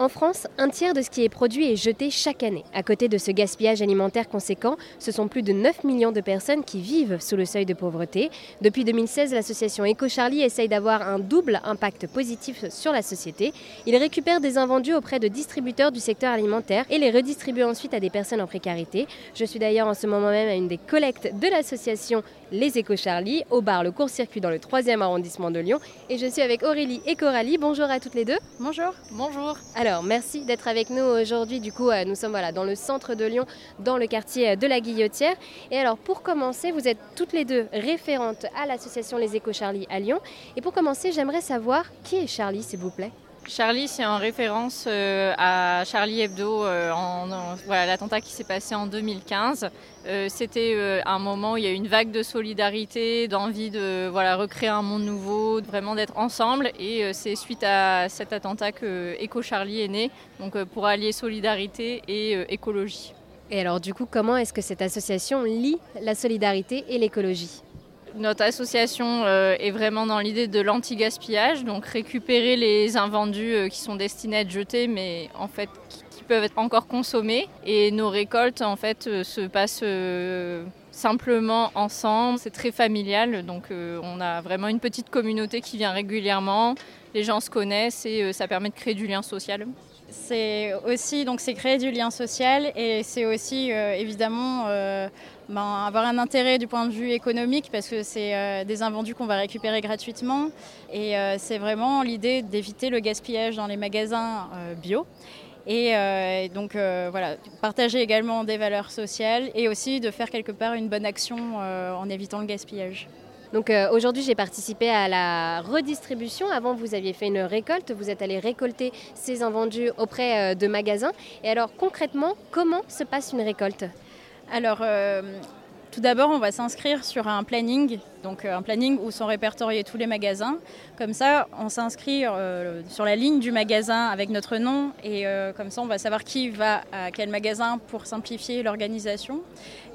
En France, un tiers de ce qui est produit est jeté chaque année. À côté de ce gaspillage alimentaire conséquent, ce sont plus de 9 millions de personnes qui vivent sous le seuil de pauvreté. Depuis 2016, l'association Eco-Charlie essaye d'avoir un double impact positif sur la société. Il récupère des invendus auprès de distributeurs du secteur alimentaire et les redistribue ensuite à des personnes en précarité. Je suis d'ailleurs en ce moment même à une des collectes de l'association Les Eco-Charlie, au bar Le Court-Circuit dans le 3e arrondissement de Lyon. Et je suis avec Aurélie et Coralie. Bonjour à toutes les deux. Bonjour. Bonjour. Alors, merci d'être avec nous aujourd'hui. Du coup, euh, nous sommes voilà, dans le centre de Lyon, dans le quartier euh, de la Guillotière. Et alors, pour commencer, vous êtes toutes les deux référentes à l'association Les Échos Charlie à Lyon. Et pour commencer, j'aimerais savoir qui est Charlie, s'il vous plaît? Charlie, c'est en référence euh, à Charlie Hebdo, euh, l'attentat qui s'est passé en 2015. Euh, c'était un moment où il y a eu une vague de solidarité, d'envie de recréer un monde nouveau, vraiment d'être ensemble. Et c'est suite à cet attentat que Eco Charlie est né, donc pour allier solidarité et écologie. Et alors du coup, comment est-ce que cette association lie la solidarité et l'écologie? Notre association euh, est vraiment dans l'idée de l'anti-gaspillage, donc récupérer les invendus euh, qui sont destinés à être jetés, mais en fait qui peuvent être encore consommés. Et nos récoltes en fait euh, se passent simplement ensemble. C'est très familial, donc on a vraiment une petite communauté qui vient régulièrement. Les gens se connaissent et ça permet de créer du lien social. C'est aussi donc c'est créer du lien social et c'est aussi évidemment ben, avoir un intérêt du point de vue économique parce que c'est euh, des invendus qu'on va récupérer gratuitement et euh, c'est vraiment l'idée d'éviter le gaspillage dans les magasins euh, bio. Et donc voilà, partager également des valeurs sociales et aussi de faire quelque part une bonne action en évitant le gaspillage. Donc aujourd'hui, j'ai participé à la redistribution. Avant, vous aviez fait une récolte. Vous êtes allé récolter ces invendus auprès de magasins. Et alors concrètement, comment se passe une récolte? Alors, euh, tout d'abord, on va s'inscrire sur un planning, donc euh, un planning où sont répertoriés tous les magasins. Comme ça, on s'inscrit euh, sur la ligne du magasin avec notre nom et comme ça, on va savoir qui va à quel magasin pour simplifier l'organisation.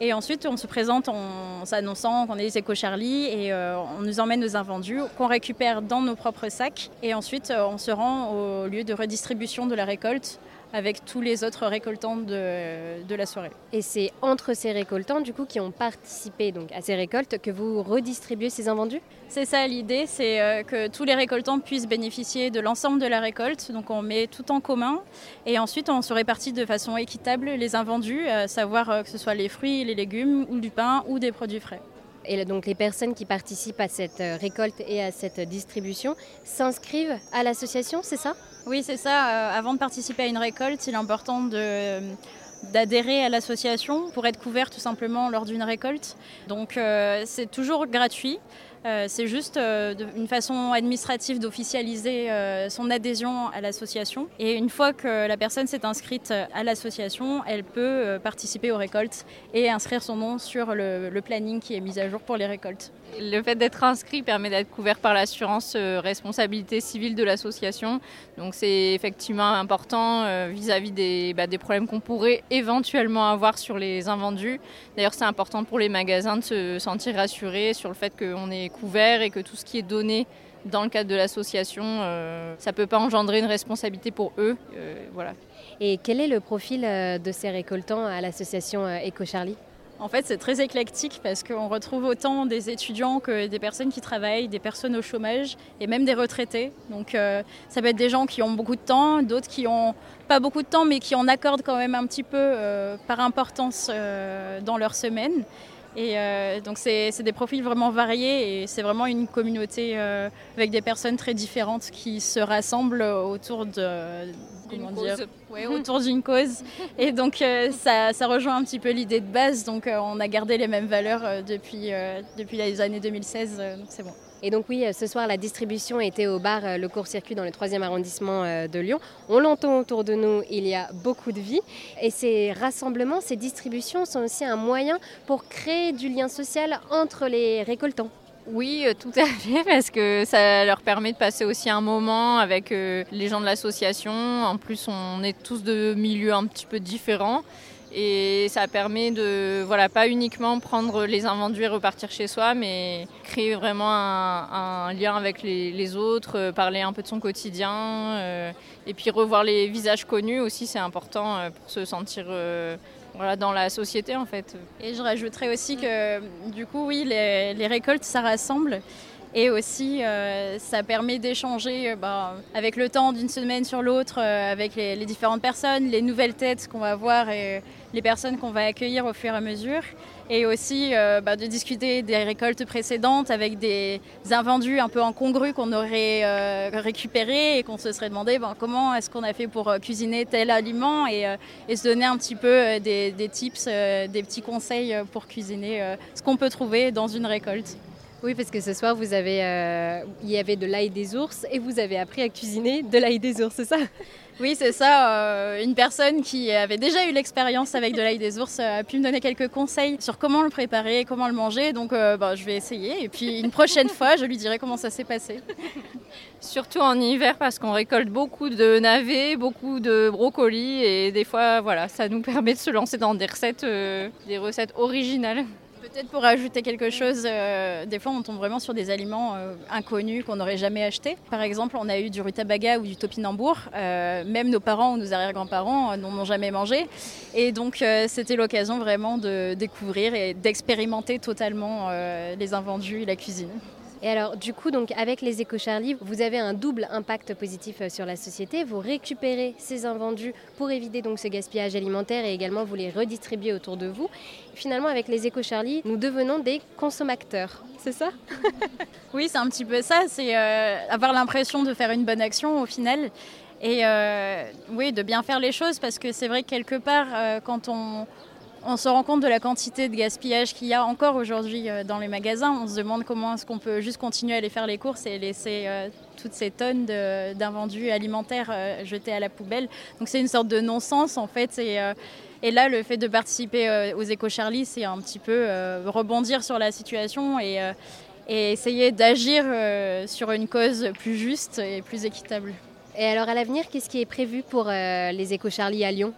Et ensuite, on se présente en s'annonçant qu'on est les Éco Charlie et on nous emmène nos invendus qu'on récupère dans nos propres sacs. Et ensuite, on se rend au lieu de redistribution de la récolte avec tous les autres récoltants de, la soirée. Et c'est entre ces récoltants, du coup, qui ont participé donc, à ces récoltes, que vous redistribuez ces invendus? C'est ça l'idée, c'est euh, que tous les récoltants puissent bénéficier de l'ensemble de la récolte. Donc on met tout en commun et ensuite on se répartit de façon équitable les invendus, à savoir euh, que ce soit les fruits, les légumes ou du pain ou des produits frais. Et donc les personnes qui participent à cette euh, récolte et à cette distribution s'inscrivent à l'association, c'est ça? Oui, c'est ça. Euh, avant de participer à une récolte, il est important d'adhérer à l'association pour être couvert tout simplement lors d'une récolte. Donc euh, c'est toujours gratuit. Euh, c'est juste euh, une façon administrative d'officialiser euh, son adhésion à l'association. Et une fois que la personne s'est inscrite à l'association, elle peut participer aux récoltes et inscrire son nom sur le, planning qui est mis à jour pour les récoltes. Le fait d'être inscrit permet d'être couvert par l'assurance responsabilité civile de l'association. Donc c'est effectivement important vis-à-vis des, bah, des problèmes qu'on pourrait éventuellement avoir sur les invendus. D'ailleurs c'est important pour les magasins de se sentir rassurés sur le fait qu'on est couvert et que tout ce qui est donné dans le cadre de l'association, euh, ça ne peut pas engendrer une responsabilité pour eux. Euh, voilà. Et quel est le profil euh, de ces récoltants à l'association Eco Charlie en fait, c'est très éclectique parce qu'on retrouve autant des étudiants que des personnes qui travaillent, des personnes au chômage et même des retraités. Donc, ça peut être des gens qui ont beaucoup de temps, d'autres qui ont pas beaucoup de temps, mais qui en accordent quand même un petit peu par importance dans leur semaine. Et euh, donc c'est des profils vraiment variés et c'est vraiment une communauté euh, avec des personnes très différentes qui se rassemblent autour de comment dire autour d'une cause. Et donc euh, ça, ça, rejoint un petit peu l'idée de base. Donc on a gardé les mêmes valeurs depuis, depuis les années 2016. donc c'est bon. Et donc oui, ce soir, la distribution était au bar euh, Le Court-Circuit dans le 3e arrondissement euh, de Lyon. On l'entend autour de nous, il y a beaucoup de vie. Et ces rassemblements, ces distributions sont aussi un moyen pour créer du lien social entre les récoltants. Oui, euh, tout à fait, parce que ça leur permet de passer aussi un moment avec les gens de l'association. En plus, on est tous de milieux un petit peu différents. Et ça permet de, voilà, pas uniquement prendre les invendus et repartir chez soi, mais créer vraiment un, lien avec les, autres, euh, parler un peu de son quotidien, euh, et puis revoir les visages connus aussi, c'est important euh, pour se sentir voilà, dans la société en fait. Et je rajouterais aussi que du coup, oui, les, les récoltes, ça rassemble. Et aussi, euh, ça permet d'échanger euh, bah, avec le temps d'une semaine sur l'autre, euh, avec les, différentes personnes, les nouvelles têtes qu'on va voir et les personnes qu'on va accueillir au fur et à mesure. Et aussi bah, de discuter des récoltes précédentes avec des invendus un peu incongrus qu'on aurait récupérés et qu'on se serait demandé ben, comment est-ce qu'on a fait pour cuisiner tel aliment et, se donner un petit peu des tips, des petits conseils pour cuisiner ce qu'on peut trouver dans une récolte. Oui, parce que ce soir, vous avez, euh, il y avait de l'ail des ours et vous avez appris à cuisiner de l'ail des ours, c'est ça? Oui, c'est ça. Euh, une personne qui avait déjà eu l'expérience avec de l'ail des ours a pu me donner quelques conseils sur comment le préparer, comment le manger. Donc, euh, bah, je vais essayer. Et puis, une prochaine fois, je lui dirai comment ça s'est passé. Surtout en hiver, parce qu'on récolte beaucoup de navets, beaucoup de brocolis. Et des fois, voilà, ça nous permet de se lancer dans des recettes, des recettes originales. Peut-être pour ajouter quelque chose, euh, des fois on tombe vraiment sur des aliments euh, inconnus qu'on n'aurait jamais achetés. Par exemple, on a eu du rutabaga ou du topinambour. Euh, même nos parents ou nos arrière-grands-parents n'en ont jamais mangé. Et donc c'était l'occasion vraiment de découvrir et d'expérimenter totalement les invendus et la cuisine. Et alors, du coup, donc, avec les éco-charlie, vous avez un double impact positif euh, sur la société. Vous récupérez ces invendus pour éviter donc ce gaspillage alimentaire et également vous les redistribuez autour de vous. Finalement, avec les éco-charlie, nous devenons des consommateurs. C'est ça? Oui, c'est un petit peu ça. C'est euh, avoir l'impression de faire une bonne action au final. Et euh, oui, de bien faire les choses parce que c'est vrai que quelque part, quand on on se rend compte de la quantité de gaspillage qu'il y a encore aujourd'hui euh, dans les magasins. On se demande comment est-ce qu'on peut juste continuer à aller faire les courses et laisser euh, toutes ces tonnes d'invendus alimentaires euh, jetés à la poubelle. Donc c'est une sorte de non-sens en fait. Et, là, le fait de participer aux éco-charlie, c'est un petit peu rebondir sur la situation et, et essayer d'agir sur une cause plus juste et plus équitable. Et alors à l'avenir, qu'est-ce qui est prévu pour les éco-charlie à Lyon?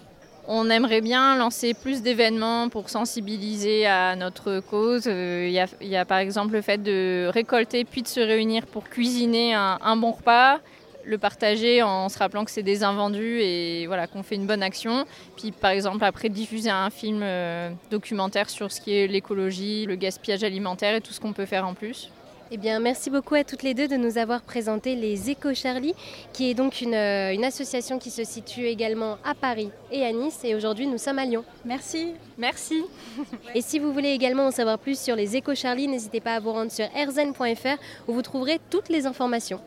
On aimerait bien lancer plus d'événements pour sensibiliser à notre cause. Euh, il y, a, par exemple le fait de récolter puis de se réunir pour cuisiner un, bon repas, le partager en se rappelant que c'est des invendus et voilà qu'on fait une bonne action. Puis par exemple après diffuser un film euh, documentaire sur ce qui est l'écologie, le gaspillage alimentaire et tout ce qu'on peut faire en plus. Eh bien, merci beaucoup à toutes les deux de nous avoir présenté les Éco Charlie, qui est donc euh, une, association qui se situe également à Paris et à Nice. Et aujourd'hui, nous sommes à Lyon. Merci. Merci. Et si vous voulez également en savoir plus sur les Éco Charlie, n'hésitez pas à vous rendre sur erzen.fr où vous trouverez toutes les informations.